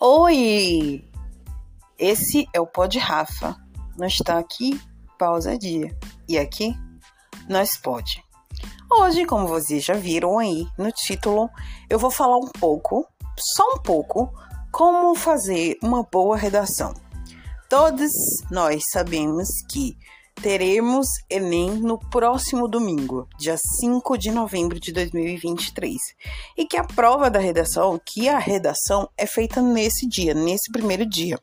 Oi! Esse é o Pod Rafa. Nós está aqui, pausa dia. E aqui, nós pode. Hoje, como vocês já viram aí no título, eu vou falar um pouco, só um pouco, como fazer uma boa redação. Todos nós sabemos que teremos Enem no próximo domingo, dia 5 de novembro de 2023. E que a prova da redação, que a redação é feita nesse dia, nesse primeiro dia.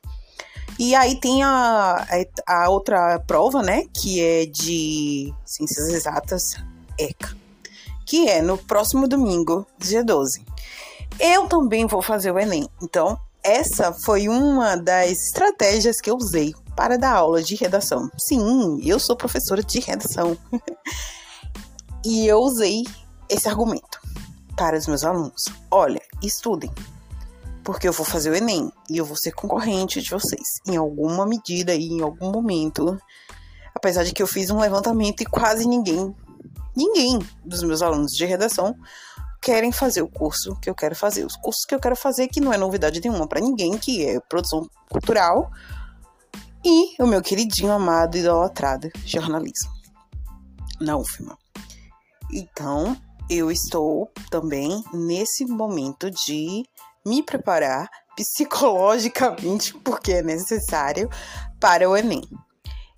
E aí tem a, a outra prova, né, que é de Ciências Exatas, ECA, que é no próximo domingo, dia 12. Eu também vou fazer o Enem, então essa foi uma das estratégias que eu usei para dar aula de redação. Sim, eu sou professora de redação. e eu usei esse argumento para os meus alunos. Olha, estudem, porque eu vou fazer o Enem e eu vou ser concorrente de vocês em alguma medida e em algum momento. Apesar de que eu fiz um levantamento e quase ninguém, ninguém dos meus alunos de redação querem fazer o curso que eu quero fazer. Os cursos que eu quero fazer que não é novidade nenhuma para ninguém, que é produção cultural, e o meu queridinho, amado, idolatrado jornalismo na UFMA. Então, eu estou também nesse momento de me preparar psicologicamente, porque é necessário, para o Enem.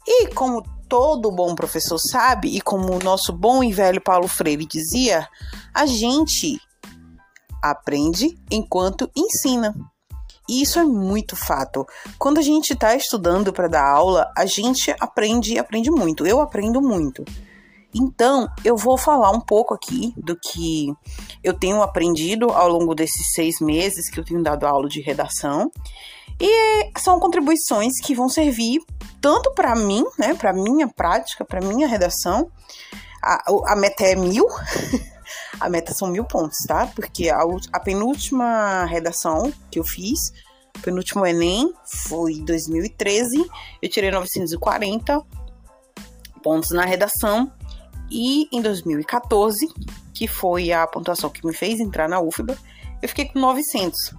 E como todo bom professor sabe, e como o nosso bom e velho Paulo Freire dizia, a gente aprende enquanto ensina. E isso é muito fato. Quando a gente está estudando para dar aula, a gente aprende e aprende muito. Eu aprendo muito. Então, eu vou falar um pouco aqui do que eu tenho aprendido ao longo desses seis meses que eu tenho dado aula de redação. E são contribuições que vão servir tanto para mim, né, para minha prática, para minha redação. A, a meta é mil. A meta são mil pontos, tá? Porque a, a penúltima redação que eu fiz, penúltimo Enem, foi em 2013. Eu tirei 940 pontos na redação. E em 2014, que foi a pontuação que me fez entrar na UFBA, eu fiquei com 900.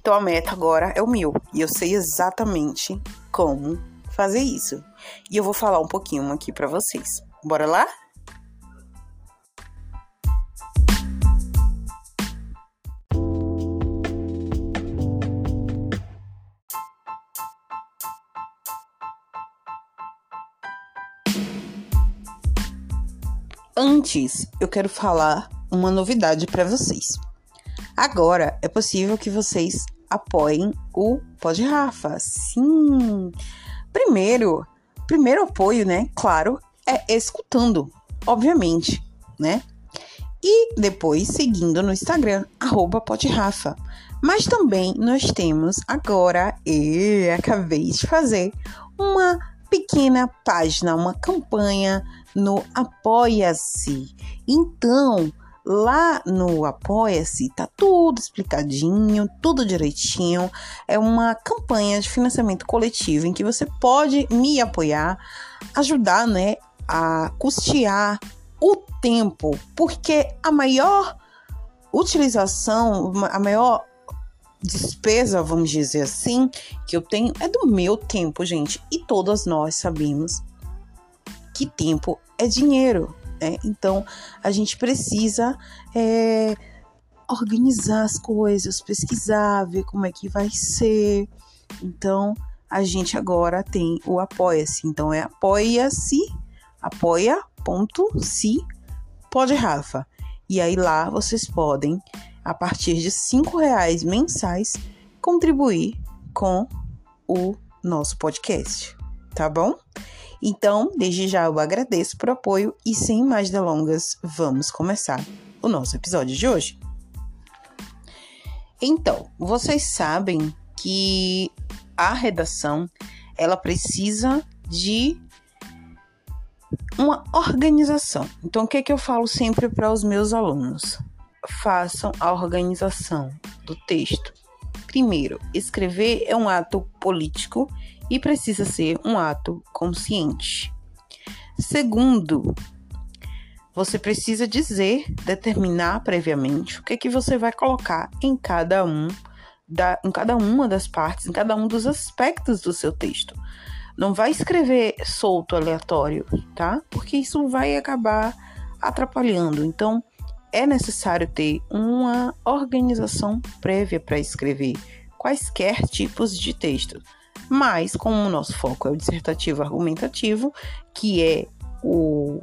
Então a meta agora é o mil. E eu sei exatamente como fazer isso. E eu vou falar um pouquinho aqui para vocês. Bora lá? Antes, eu quero falar uma novidade para vocês. Agora é possível que vocês apoiem o Pod Rafa. Sim. Primeiro, primeiro apoio, né? Claro, é escutando, obviamente, né? E depois seguindo no Instagram, arroba Rafa. Mas também nós temos agora, e acabei de fazer, uma pequena página, uma campanha no Apoia-se. Então, lá no Apoia-se tá tudo explicadinho, tudo direitinho. É uma campanha de financiamento coletivo em que você pode me apoiar, ajudar, né, a custear o tempo, porque a maior utilização, a maior despesa, vamos dizer assim, que eu tenho é do meu tempo, gente. E todas nós sabemos que tempo é dinheiro, né? Então a gente precisa é, organizar as coisas, pesquisar, ver como é que vai ser. Então a gente agora tem o Apoia-se. Então é apoia-se, apoia.se pode Rafa. E aí lá vocês podem a partir de cinco reais mensais, contribuir com o nosso podcast, tá bom? Então, desde já eu agradeço por apoio e sem mais delongas, vamos começar o nosso episódio de hoje. Então, vocês sabem que a redação ela precisa de uma organização. Então, o que, é que eu falo sempre para os meus alunos? Façam a organização do texto. Primeiro, escrever é um ato político e precisa ser um ato consciente. Segundo, você precisa dizer, determinar previamente o que é que você vai colocar em cada um da, em cada uma das partes, em cada um dos aspectos do seu texto. Não vai escrever solto, aleatório, tá? Porque isso vai acabar atrapalhando. Então, é necessário ter uma organização prévia para escrever quaisquer tipos de texto. Mas, como o nosso foco é o dissertativo argumentativo, que é o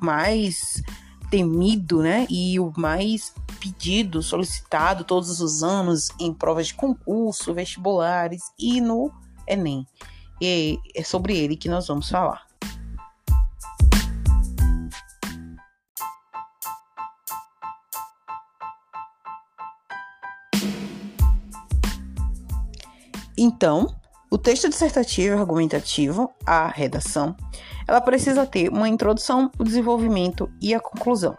mais temido, né? E o mais pedido, solicitado todos os anos em provas de concurso, vestibulares e no Enem. E é sobre ele que nós vamos falar. Então, o texto dissertativo argumentativo, a redação, ela precisa ter uma introdução, o desenvolvimento e a conclusão.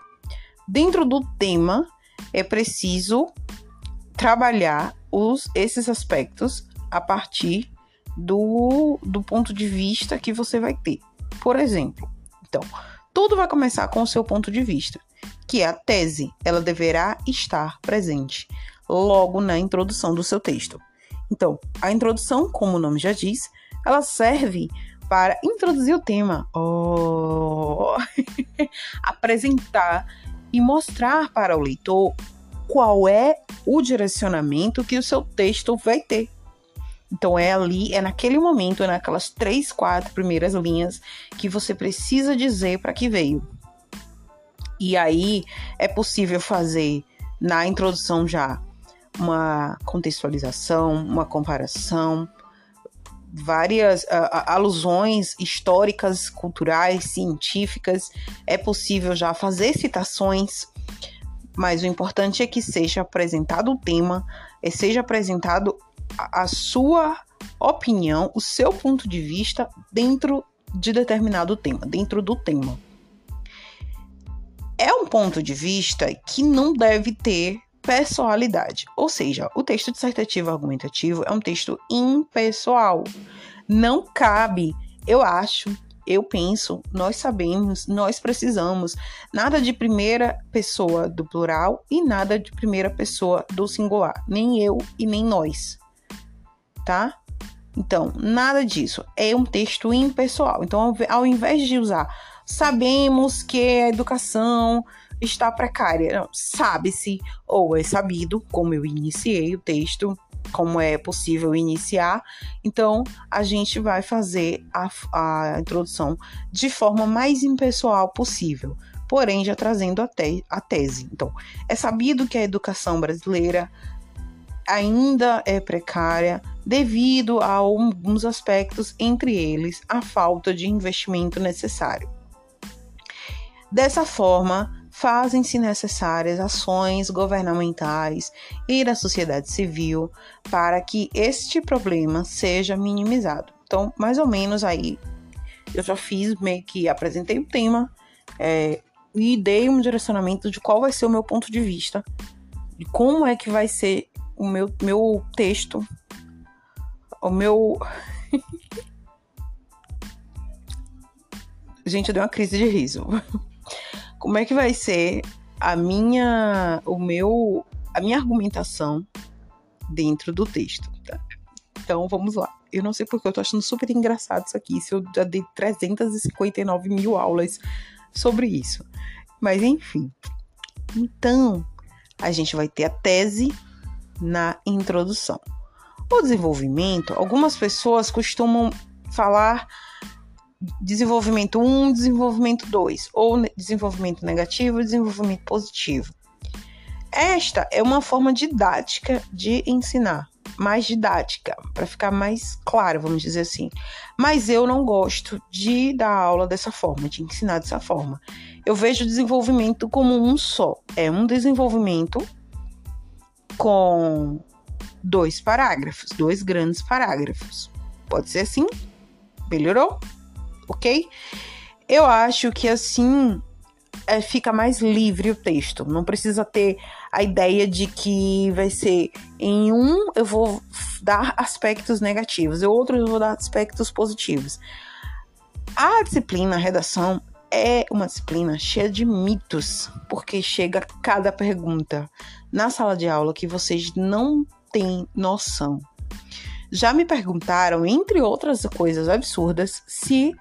Dentro do tema, é preciso trabalhar os, esses aspectos a partir do, do ponto de vista que você vai ter. Por exemplo, então, tudo vai começar com o seu ponto de vista, que é a tese. Ela deverá estar presente logo na introdução do seu texto. Então, a introdução, como o nome já diz, ela serve para introduzir o tema, oh, apresentar e mostrar para o leitor qual é o direcionamento que o seu texto vai ter. Então é ali, é naquele momento, é naquelas três, quatro primeiras linhas que você precisa dizer para que veio. E aí é possível fazer na introdução já uma contextualização, uma comparação, várias alusões históricas, culturais, científicas. É possível já fazer citações, mas o importante é que seja apresentado o tema, é, seja apresentado a, a sua opinião, o seu ponto de vista dentro de determinado tema, dentro do tema. É um ponto de vista que não deve ter pessoalidade. Ou seja, o texto dissertativo argumentativo é um texto impessoal. Não cabe, eu acho, eu penso, nós sabemos, nós precisamos nada de primeira pessoa do plural e nada de primeira pessoa do singular, nem eu e nem nós. Tá? Então, nada disso. É um texto impessoal. Então, ao invés de usar sabemos que a educação está precária. Sabe-se, ou é sabido, como eu iniciei o texto, como é possível iniciar. Então, a gente vai fazer a, a introdução de forma mais impessoal possível, porém já trazendo a, te, a tese. Então, é sabido que a educação brasileira ainda é precária devido a alguns aspectos, entre eles a falta de investimento necessário. Dessa forma, fazem-se necessárias ações governamentais e da sociedade civil para que este problema seja minimizado. Então, mais ou menos aí, eu já fiz meio que apresentei o tema é, e dei um direcionamento de qual vai ser o meu ponto de vista, de como é que vai ser o meu, meu texto, o meu. Gente, eu dei uma crise de riso como é que vai ser a minha, o meu, a minha argumentação dentro do texto. Tá? Então vamos lá. Eu não sei porque eu tô achando super engraçado isso aqui. Se eu já dei 359 mil aulas sobre isso. Mas enfim. Então, a gente vai ter a tese na introdução. O desenvolvimento, algumas pessoas costumam falar desenvolvimento 1, desenvolvimento 2, ou desenvolvimento negativo e desenvolvimento positivo. Esta é uma forma didática de ensinar, mais didática, para ficar mais claro, vamos dizer assim. Mas eu não gosto de dar aula dessa forma, de ensinar dessa forma. Eu vejo o desenvolvimento como um só. É um desenvolvimento com dois parágrafos, dois grandes parágrafos. Pode ser assim? Melhorou? Ok? Eu acho que assim é, fica mais livre o texto. Não precisa ter a ideia de que vai ser em um eu vou dar aspectos negativos, em outro eu vou dar aspectos positivos. A disciplina, a redação, é uma disciplina cheia de mitos, porque chega cada pergunta na sala de aula que vocês não tem noção. Já me perguntaram, entre outras coisas absurdas, se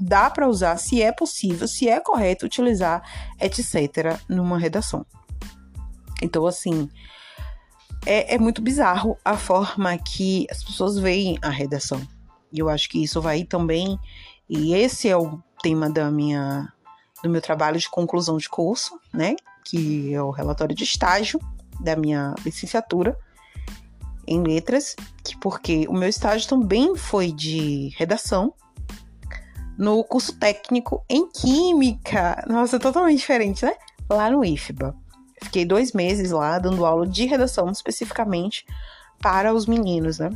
dá para usar, se é possível, se é correto utilizar, etc., numa redação. Então, assim, é, é muito bizarro a forma que as pessoas veem a redação. E eu acho que isso vai também, e esse é o tema da minha do meu trabalho de conclusão de curso, né, que é o relatório de estágio da minha licenciatura em letras, que porque o meu estágio também foi de redação no curso técnico em química. Nossa, totalmente diferente, né? Lá no IFBA. Fiquei dois meses lá dando aula de redação especificamente para os meninos, né?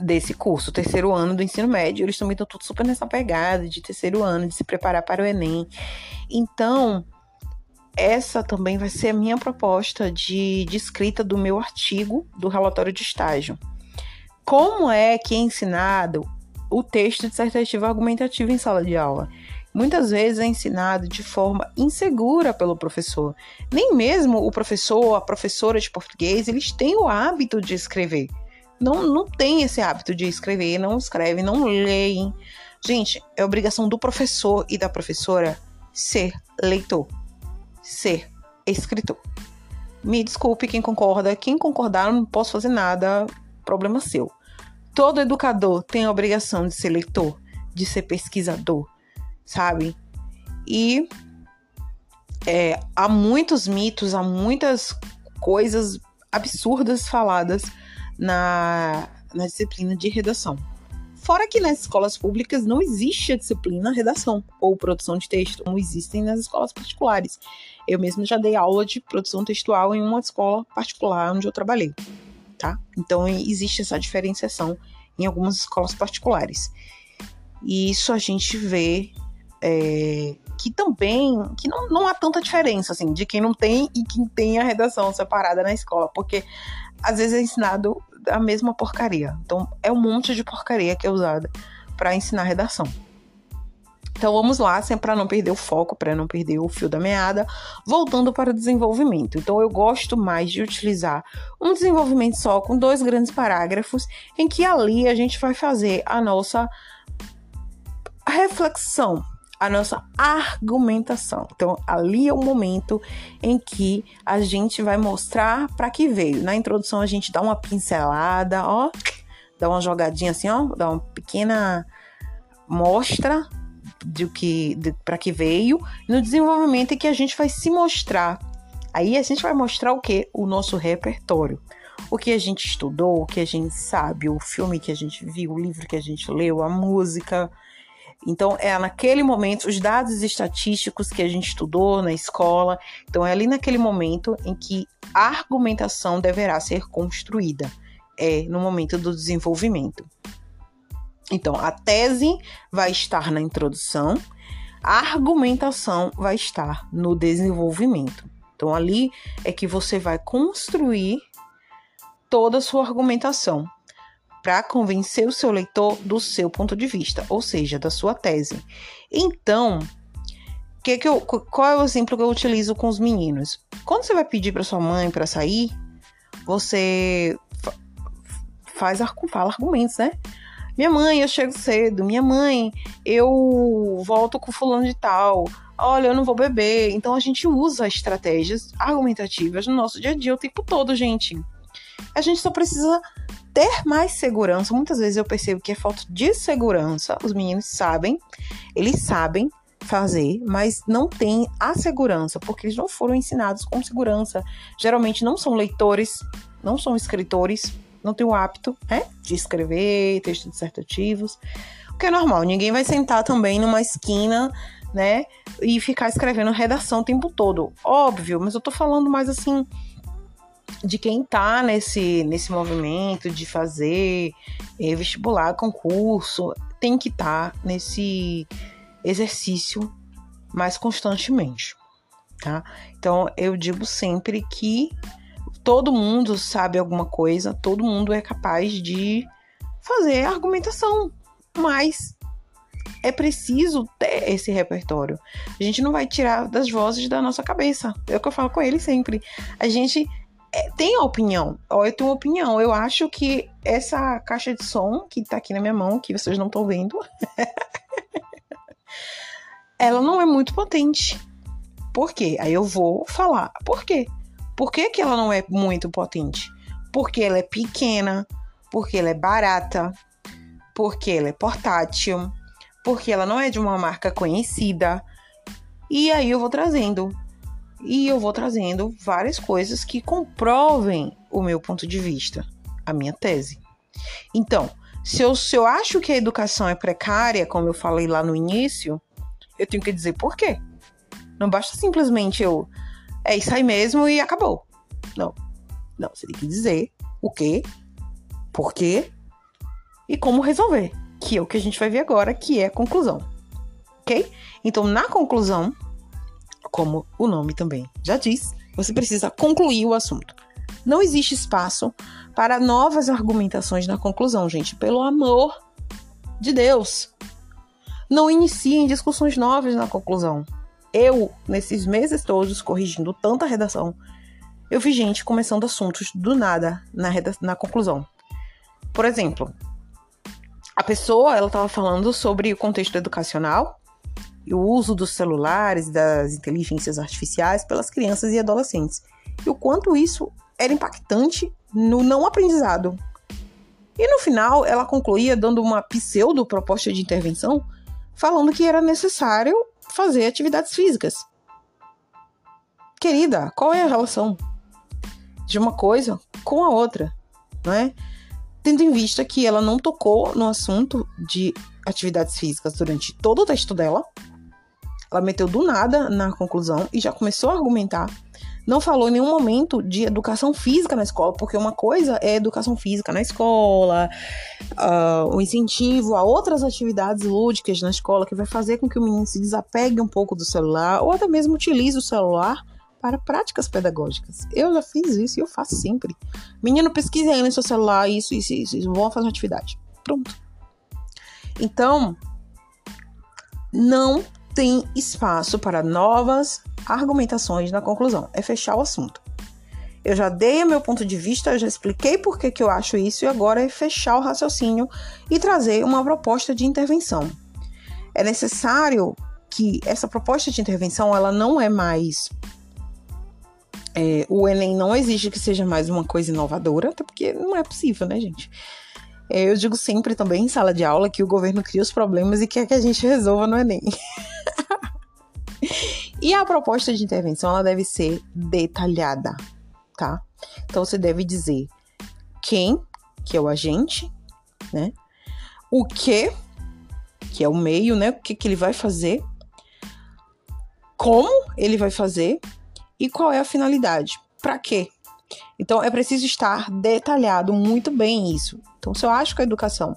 Desse curso, terceiro ano do ensino médio. Eles também estão tudo super nessa pegada de terceiro ano, de se preparar para o Enem. Então, essa também vai ser a minha proposta de, de escrita do meu artigo do relatório de estágio. Como é que é ensinado o texto dissertativo argumentativo em sala de aula? muitas vezes é ensinado de forma insegura pelo professor. Nem mesmo o professor ou a professora de português, eles têm o hábito de escrever. Não, não tem esse hábito de escrever, não escrevem, não leem. Gente, é obrigação do professor e da professora ser leitor, ser escritor. Me desculpe quem concorda, quem concordar não posso fazer nada, problema seu. Todo educador tem a obrigação de ser leitor, de ser pesquisador, sabe? E é, há muitos mitos, há muitas coisas absurdas faladas na, na disciplina de redação. Fora que nas escolas públicas não existe a disciplina redação ou produção de texto, como existem nas escolas particulares. Eu mesmo já dei aula de produção textual em uma escola particular onde eu trabalhei, tá? Então existe essa diferenciação em algumas escolas particulares. E isso a gente vê é, que também que não, não há tanta diferença assim de quem não tem e quem tem a redação separada na escola, porque às vezes é ensinado a mesma porcaria. Então é um monte de porcaria que é usada para ensinar redação. Então vamos lá, sempre para não perder o foco, para não perder o fio da meada, voltando para o desenvolvimento. Então eu gosto mais de utilizar um desenvolvimento só com dois grandes parágrafos, em que ali a gente vai fazer a nossa reflexão a nossa argumentação. Então, ali é o momento em que a gente vai mostrar para que veio. Na introdução, a gente dá uma pincelada, ó, dá uma jogadinha assim, ó, dá uma pequena mostra de que para que veio. No desenvolvimento é que a gente vai se mostrar. Aí a gente vai mostrar o que? O nosso repertório. O que a gente estudou, o que a gente sabe, o filme que a gente viu, o livro que a gente leu, a música, então, é naquele momento, os dados estatísticos que a gente estudou na escola. Então, é ali naquele momento em que a argumentação deverá ser construída. É no momento do desenvolvimento. Então, a tese vai estar na introdução, a argumentação vai estar no desenvolvimento. Então, ali é que você vai construir toda a sua argumentação para convencer o seu leitor do seu ponto de vista, ou seja, da sua tese. Então, que que eu, qual é o exemplo que eu utilizo com os meninos? Quando você vai pedir para sua mãe para sair, você faz fala argumentos, né? Minha mãe, eu chego cedo. Minha mãe, eu volto com fulano de tal. Olha, eu não vou beber. Então a gente usa estratégias argumentativas no nosso dia a dia o tempo todo, gente. A gente só precisa ter mais segurança. Muitas vezes eu percebo que é falta de segurança. Os meninos sabem, eles sabem fazer, mas não tem a segurança, porque eles não foram ensinados com segurança. Geralmente não são leitores, não são escritores, não têm o hábito né, de escrever textos dissertativos, o que é normal. Ninguém vai sentar também numa esquina, né, e ficar escrevendo redação o tempo todo. Óbvio, mas eu tô falando mais assim de quem está nesse, nesse movimento de fazer é, vestibular, concurso, tem que estar tá nesse exercício mais constantemente, tá? Então eu digo sempre que todo mundo sabe alguma coisa, todo mundo é capaz de fazer argumentação, mas é preciso ter esse repertório. A gente não vai tirar das vozes da nossa cabeça. É o que eu falo com ele sempre. A gente é, tem a opinião. Ó, eu tenho uma opinião. Eu acho que essa caixa de som que tá aqui na minha mão, que vocês não estão vendo, ela não é muito potente. Por quê? Aí eu vou falar. Por quê? Por que, que ela não é muito potente? Porque ela é pequena, porque ela é barata, porque ela é portátil, porque ela não é de uma marca conhecida. E aí eu vou trazendo. E eu vou trazendo várias coisas que comprovem o meu ponto de vista, a minha tese. Então, se eu, se eu acho que a educação é precária, como eu falei lá no início, eu tenho que dizer por quê. Não basta simplesmente eu. É isso aí mesmo e acabou. Não. Não, você tem que dizer o quê, por quê e como resolver, que é o que a gente vai ver agora, que é a conclusão. Ok? Então, na conclusão, como o nome também já diz, você precisa concluir o assunto. Não existe espaço para novas argumentações na conclusão, gente. Pelo amor de Deus. Não iniciem discussões novas na conclusão. Eu, nesses meses todos, corrigindo tanta redação, eu vi gente começando assuntos do nada na, na conclusão. Por exemplo, a pessoa ela estava falando sobre o contexto educacional e o uso dos celulares, das inteligências artificiais pelas crianças e adolescentes. E o quanto isso era impactante no não aprendizado. E no final, ela concluía dando uma pseudo proposta de intervenção, falando que era necessário fazer atividades físicas. Querida, qual é a relação de uma coisa com a outra, não é? tendo em vista que ela não tocou no assunto de atividades físicas durante todo o texto dela. Ela meteu do nada na conclusão e já começou a argumentar. Não falou em nenhum momento de educação física na escola, porque uma coisa é educação física na escola, uh, o incentivo a outras atividades lúdicas na escola que vai fazer com que o menino se desapegue um pouco do celular, ou até mesmo utilize o celular para práticas pedagógicas. Eu já fiz isso e eu faço sempre. Menino, pesquise aí no seu celular isso, isso, isso, isso. Vou fazer uma atividade. Pronto. Então, não tem espaço para novas argumentações na conclusão. É fechar o assunto. Eu já dei meu ponto de vista, já expliquei por que, que eu acho isso e agora é fechar o raciocínio e trazer uma proposta de intervenção. É necessário que essa proposta de intervenção ela não é mais é, o Enem não exige que seja mais uma coisa inovadora, até porque não é possível, né, gente? É, eu digo sempre também em sala de aula que o governo cria os problemas e quer que a gente resolva no Enem. e a proposta de intervenção ela deve ser detalhada, tá? Então você deve dizer quem, que é o agente, né? O que, que é o meio, né? O que, que ele vai fazer, como ele vai fazer e qual é a finalidade? Para quê? Então é preciso estar detalhado muito bem isso. Então, se eu acho que a educação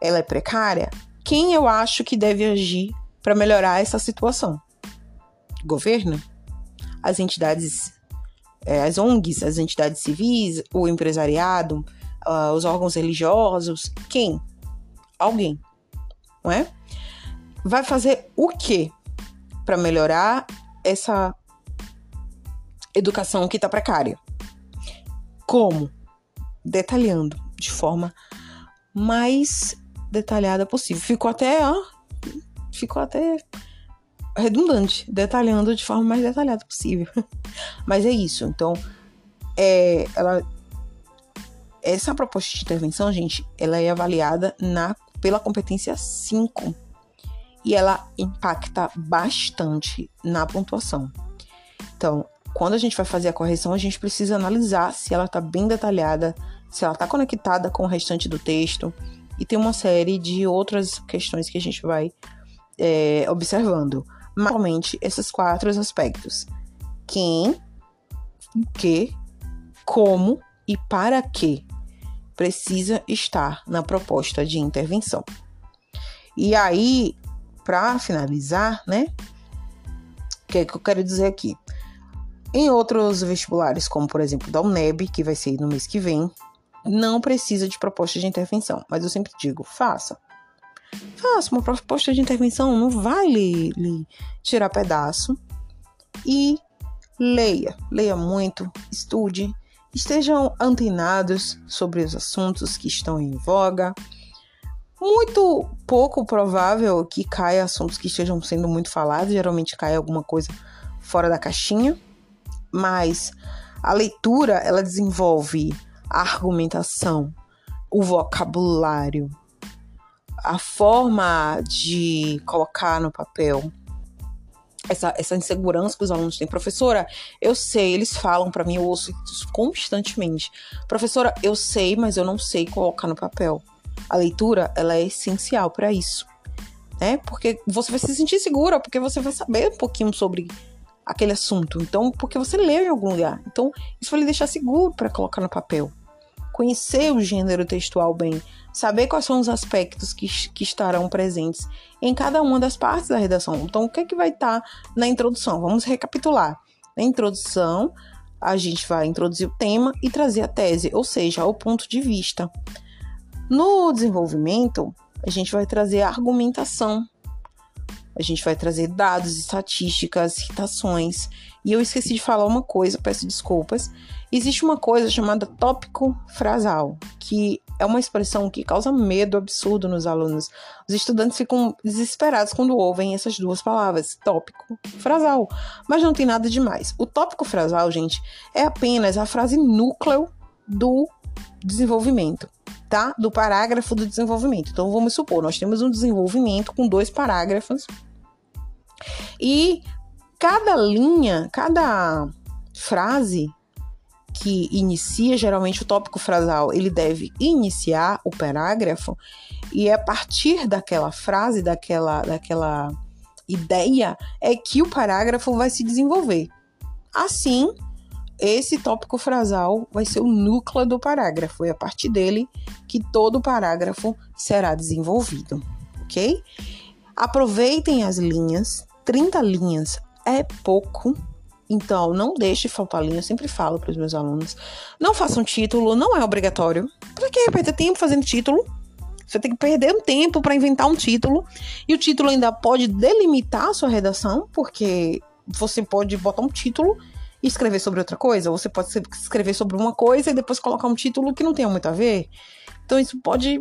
ela é precária, quem eu acho que deve agir para melhorar essa situação? Governo? As entidades, é, as ONGs, as entidades civis, o empresariado, uh, os órgãos religiosos? Quem? Alguém, não é? Vai fazer o que para melhorar essa educação que está precária. Como? Detalhando de forma mais detalhada possível. Ficou até, ó, ficou até redundante, detalhando de forma mais detalhada possível. Mas é isso. Então, é, ela, essa proposta de intervenção, gente, ela é avaliada na, pela competência 5 e ela impacta bastante na pontuação. Então, quando a gente vai fazer a correção, a gente precisa analisar se ela está bem detalhada, se ela está conectada com o restante do texto. E tem uma série de outras questões que a gente vai é, observando. Normalmente, esses quatro aspectos: quem, o que, como e para que precisa estar na proposta de intervenção. E aí, para finalizar, né? O que, é que eu quero dizer aqui? Em outros vestibulares, como por exemplo da UNEB, que vai ser no mês que vem, não precisa de proposta de intervenção, mas eu sempre digo, faça. Faça uma proposta de intervenção, não vai lhe, lhe tirar pedaço. E leia, leia muito, estude estejam antenados sobre os assuntos que estão em voga. Muito pouco provável que caia assuntos que estejam sendo muito falados, geralmente cai alguma coisa fora da caixinha, mas a leitura ela desenvolve a argumentação, o vocabulário, a forma de colocar no papel essa, essa insegurança que os alunos têm. Professora, eu sei, eles falam para mim, eu ouço isso constantemente. Professora, eu sei, mas eu não sei colocar no papel. A leitura, ela é essencial para isso, né? Porque você vai se sentir segura, porque você vai saber um pouquinho sobre aquele assunto. Então, porque você leu em algum lugar. Então, isso vai lhe deixar seguro para colocar no papel. Conhecer o gênero textual bem, saber quais são os aspectos que, que estarão presentes em cada uma das partes da redação. Então, o que é que vai estar tá na introdução? Vamos recapitular. Na introdução, a gente vai introduzir o tema e trazer a tese, ou seja, o ponto de vista. No desenvolvimento, a gente vai trazer a argumentação, a gente vai trazer dados, estatísticas, citações. E eu esqueci de falar uma coisa, peço desculpas. Existe uma coisa chamada tópico frasal, que é uma expressão que causa medo absurdo nos alunos. Os estudantes ficam desesperados quando ouvem essas duas palavras, tópico frasal. Mas não tem nada demais. O tópico frasal, gente, é apenas a frase núcleo do desenvolvimento tá? Do parágrafo do desenvolvimento. Então vamos supor, nós temos um desenvolvimento com dois parágrafos e cada linha, cada frase que inicia geralmente o tópico frasal, ele deve iniciar o parágrafo e é a partir daquela frase, daquela daquela ideia é que o parágrafo vai se desenvolver. Assim, esse tópico frasal vai ser o núcleo do parágrafo, é a partir dele que todo o parágrafo será desenvolvido, ok? Aproveitem as linhas, 30 linhas é pouco, então não deixe faltar linha, eu sempre falo para os meus alunos. Não façam título, não é obrigatório. Para que perder tempo fazendo título? Você tem que perder um tempo para inventar um título, e o título ainda pode delimitar a sua redação, porque você pode botar um título e escrever sobre outra coisa. Você pode escrever sobre uma coisa e depois colocar um título que não tenha muito a ver. Então isso pode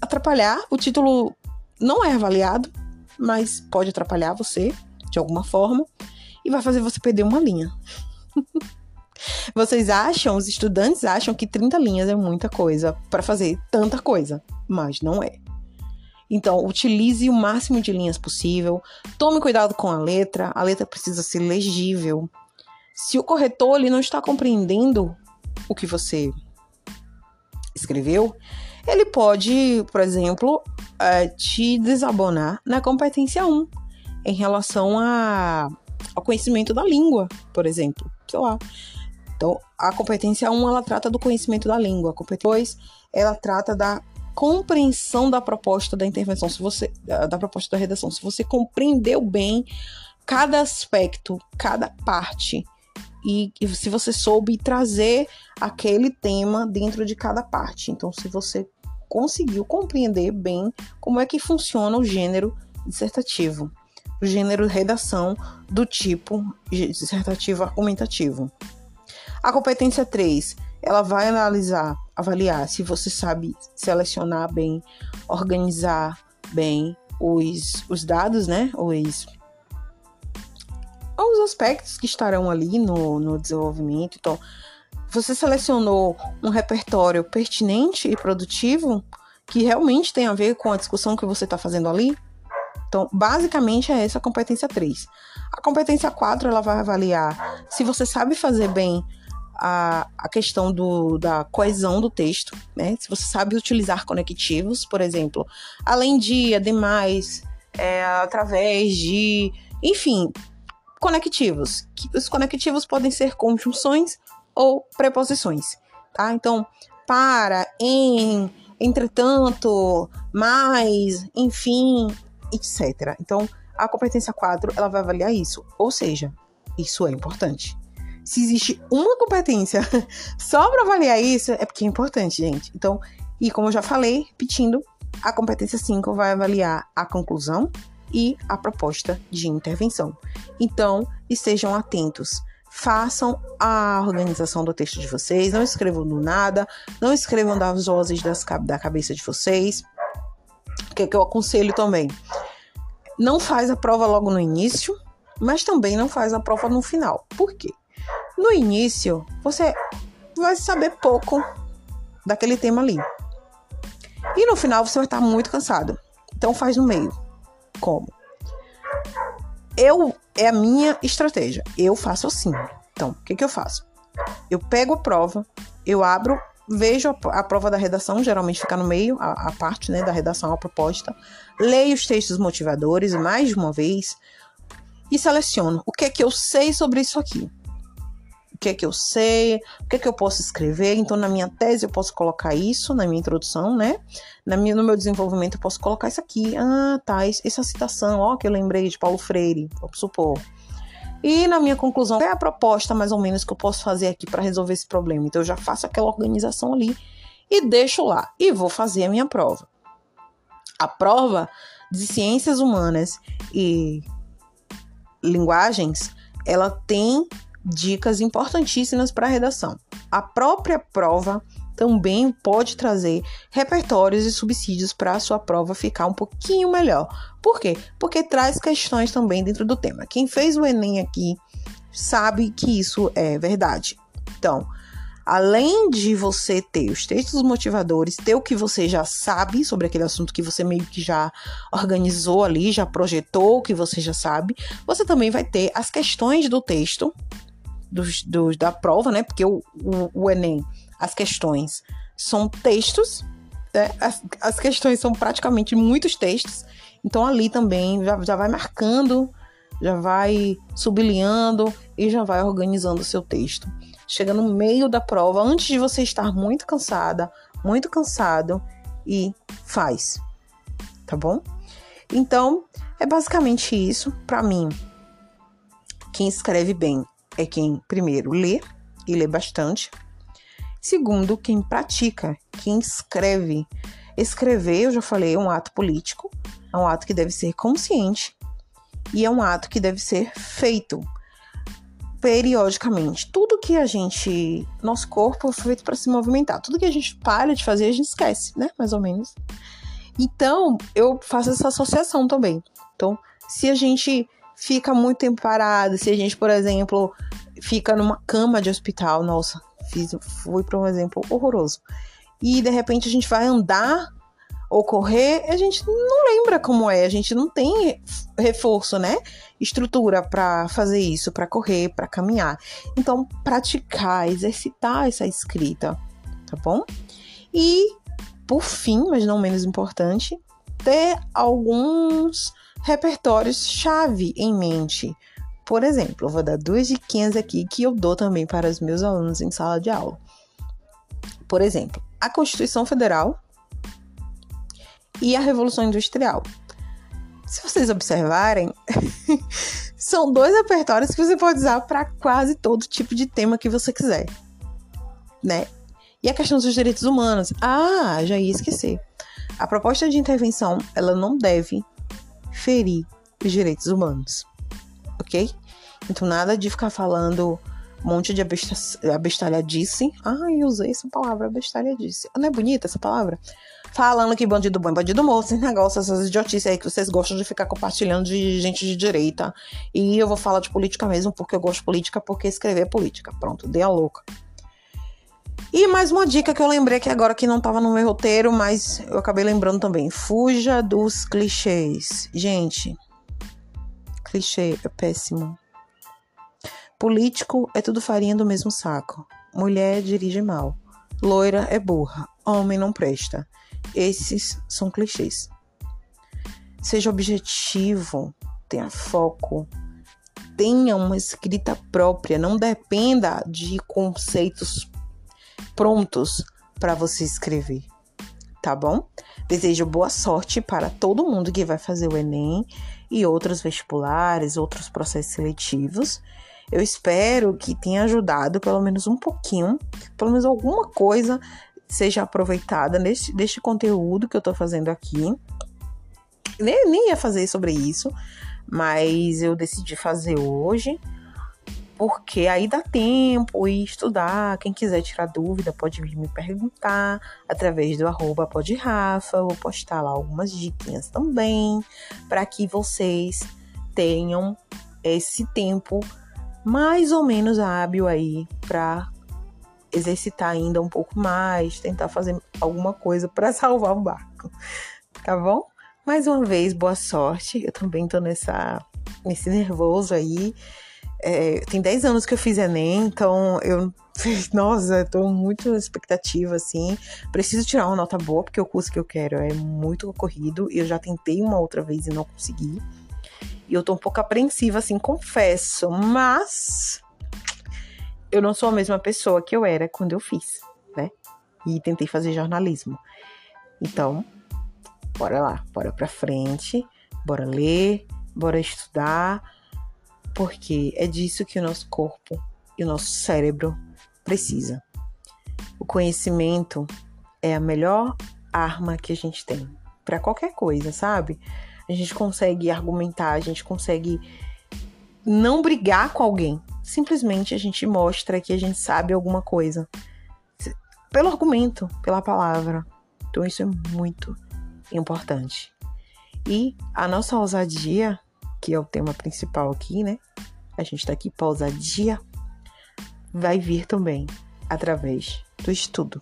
atrapalhar. O título não é avaliado, mas pode atrapalhar você de alguma forma e vai fazer você perder uma linha. Vocês acham, os estudantes acham que 30 linhas é muita coisa para fazer tanta coisa, mas não é. Então, utilize o máximo de linhas possível. Tome cuidado com a letra. A letra precisa ser legível. Se o corretor ele não está compreendendo o que você escreveu, ele pode, por exemplo, é, te desabonar na competência 1 em relação a, ao conhecimento da língua, por exemplo. Sei lá. Então, a competência 1 ela trata do conhecimento da língua. A competência 2 ela trata da compreensão da proposta da intervenção, se você da proposta da redação. Se você compreendeu bem cada aspecto, cada parte e, e se você soube trazer aquele tema dentro de cada parte. Então, se você conseguiu compreender bem como é que funciona o gênero dissertativo, gênero redação do tipo dissertativo argumentativo. A competência 3, ela vai analisar, avaliar se você sabe selecionar bem, organizar bem os, os dados, né? Os aos aspectos que estarão ali no, no desenvolvimento. Então, você selecionou um repertório pertinente e produtivo que realmente tem a ver com a discussão que você está fazendo ali? Então, basicamente é essa a competência 3. A competência 4 ela vai avaliar se você sabe fazer bem a, a questão do, da coesão do texto, né? Se você sabe utilizar conectivos, por exemplo, além de, ademais, é, através de, enfim, conectivos. Os conectivos podem ser conjunções ou preposições, tá? Então, para, em, entretanto, mais, enfim, etc. Então, a competência 4, ela vai avaliar isso. Ou seja, isso é importante. Se existe uma competência só para avaliar isso, é porque é importante, gente. Então, e como eu já falei, repetindo, a competência 5 vai avaliar a conclusão, e a proposta de intervenção. Então, estejam atentos. façam a organização do texto de vocês, não escrevam do nada, não escrevam das vozes das, da cabeça de vocês. Que, que eu aconselho também? Não faz a prova logo no início, mas também não faz a prova no final. Por quê? No início, você vai saber pouco daquele tema ali. E no final você vai estar muito cansado. Então faz no meio. Como? Eu é a minha estratégia. Eu faço assim. Então, o que, que eu faço? Eu pego a prova, eu abro, vejo a, a prova da redação, geralmente fica no meio, a, a parte né, da redação, a proposta, leio os textos motivadores mais de uma vez e seleciono o que é que eu sei sobre isso aqui o que é que eu sei, o que é que eu posso escrever. Então, na minha tese, eu posso colocar isso, na minha introdução, né? Na minha, no meu desenvolvimento, eu posso colocar isso aqui. Ah, tá, essa citação, ó, que eu lembrei de Paulo Freire, vamos supor. E na minha conclusão, é a proposta mais ou menos que eu posso fazer aqui para resolver esse problema. Então, eu já faço aquela organização ali e deixo lá. E vou fazer a minha prova. A prova de ciências humanas e linguagens, ela tem dicas importantíssimas para a redação. A própria prova também pode trazer repertórios e subsídios para a sua prova ficar um pouquinho melhor. Por quê? Porque traz questões também dentro do tema. Quem fez o Enem aqui sabe que isso é verdade. Então, além de você ter os textos motivadores, ter o que você já sabe sobre aquele assunto que você meio que já organizou ali, já projetou, o que você já sabe, você também vai ter as questões do texto dos, dos, da prova, né? Porque o, o, o Enem, as questões são textos, né? as, as questões são praticamente muitos textos. Então ali também já, já vai marcando, já vai sublinhando e já vai organizando o seu texto. Chega no meio da prova, antes de você estar muito cansada, muito cansado, e faz. Tá bom? Então, é basicamente isso. Para mim, quem escreve bem é quem, primeiro, lê e lê bastante. Segundo, quem pratica, quem escreve. Escrever, eu já falei, é um ato político, é um ato que deve ser consciente e é um ato que deve ser feito periodicamente. Tudo que a gente. Nosso corpo foi feito para se movimentar. Tudo que a gente para de fazer, a gente esquece, né? Mais ou menos. Então, eu faço essa associação também. Então, se a gente fica muito tempo parado, se a gente, por exemplo, fica numa cama de hospital, nossa, fiz, fui para um exemplo horroroso. E de repente a gente vai andar ou correr, a gente não lembra como é, a gente não tem reforço, né? Estrutura para fazer isso, para correr, para caminhar. Então, praticar, exercitar essa escrita, tá bom? E por fim, mas não menos importante, ter alguns repertórios-chave em mente. Por exemplo, eu vou dar duas diquinhas aqui que eu dou também para os meus alunos em sala de aula. Por exemplo, a Constituição Federal e a Revolução Industrial. Se vocês observarem, são dois repertórios que você pode usar para quase todo tipo de tema que você quiser, né? E a questão dos direitos humanos. Ah, já ia esquecer. A proposta de intervenção, ela não deve ferir os direitos humanos, ok? Então, nada de ficar falando um monte de abestalhadice. Ai, usei essa palavra, abestalhadice. Não é bonita essa palavra? Falando que bandido bom é bandido morto, esse negócio, essas idiotices aí que vocês gostam de ficar compartilhando de gente de direita. E eu vou falar de política mesmo, porque eu gosto de política, porque escrever é política. Pronto, dei a louca. E mais uma dica que eu lembrei que agora que não estava no meu roteiro, mas eu acabei lembrando também. Fuja dos clichês. Gente, clichê é péssimo. Político é tudo farinha do mesmo saco. Mulher dirige mal. Loira é burra. Homem não presta. Esses são clichês. Seja objetivo, tenha foco, tenha uma escrita própria, não dependa de conceitos prontos para você escrever, tá bom? Desejo boa sorte para todo mundo que vai fazer o Enem e outros vestibulares, outros processos seletivos. Eu espero que tenha ajudado pelo menos um pouquinho, pelo menos alguma coisa seja aproveitada neste, deste conteúdo que eu tô fazendo aqui. Nem, nem ia fazer sobre isso, mas eu decidi fazer hoje porque aí dá tempo e estudar. Quem quiser tirar dúvida pode vir me perguntar através do arroba podrafa. Vou postar lá algumas diquinhas também para que vocês tenham esse tempo mais ou menos hábil aí para exercitar ainda um pouco mais, tentar fazer alguma coisa para salvar o barco, tá bom? Mais uma vez, boa sorte. Eu também tô nessa, nesse nervoso aí. É, tem 10 anos que eu fiz Enem, então eu. Nossa, tô muito expectativa, assim. Preciso tirar uma nota boa, porque o curso que eu quero é muito corrido. E eu já tentei uma outra vez e não consegui. E eu tô um pouco apreensiva, assim, confesso. Mas eu não sou a mesma pessoa que eu era quando eu fiz, né? E tentei fazer jornalismo. Então, bora lá, bora pra frente, bora ler, bora estudar, porque é disso que o nosso corpo e o nosso cérebro precisa. O conhecimento é a melhor arma que a gente tem para qualquer coisa, sabe? A gente consegue argumentar, a gente consegue não brigar com alguém. Simplesmente a gente mostra que a gente sabe alguma coisa. Pelo argumento, pela palavra. Então isso é muito importante. E a nossa ousadia, que é o tema principal aqui, né? A gente tá aqui para ousadia, vai vir também através do estudo.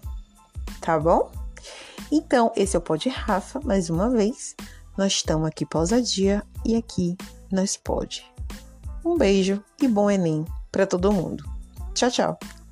Tá bom? Então, esse é o Pod Rafa, mais uma vez. Nós estamos aqui pausadia e aqui nós pode. Um beijo e bom Enem para todo mundo. Tchau, tchau.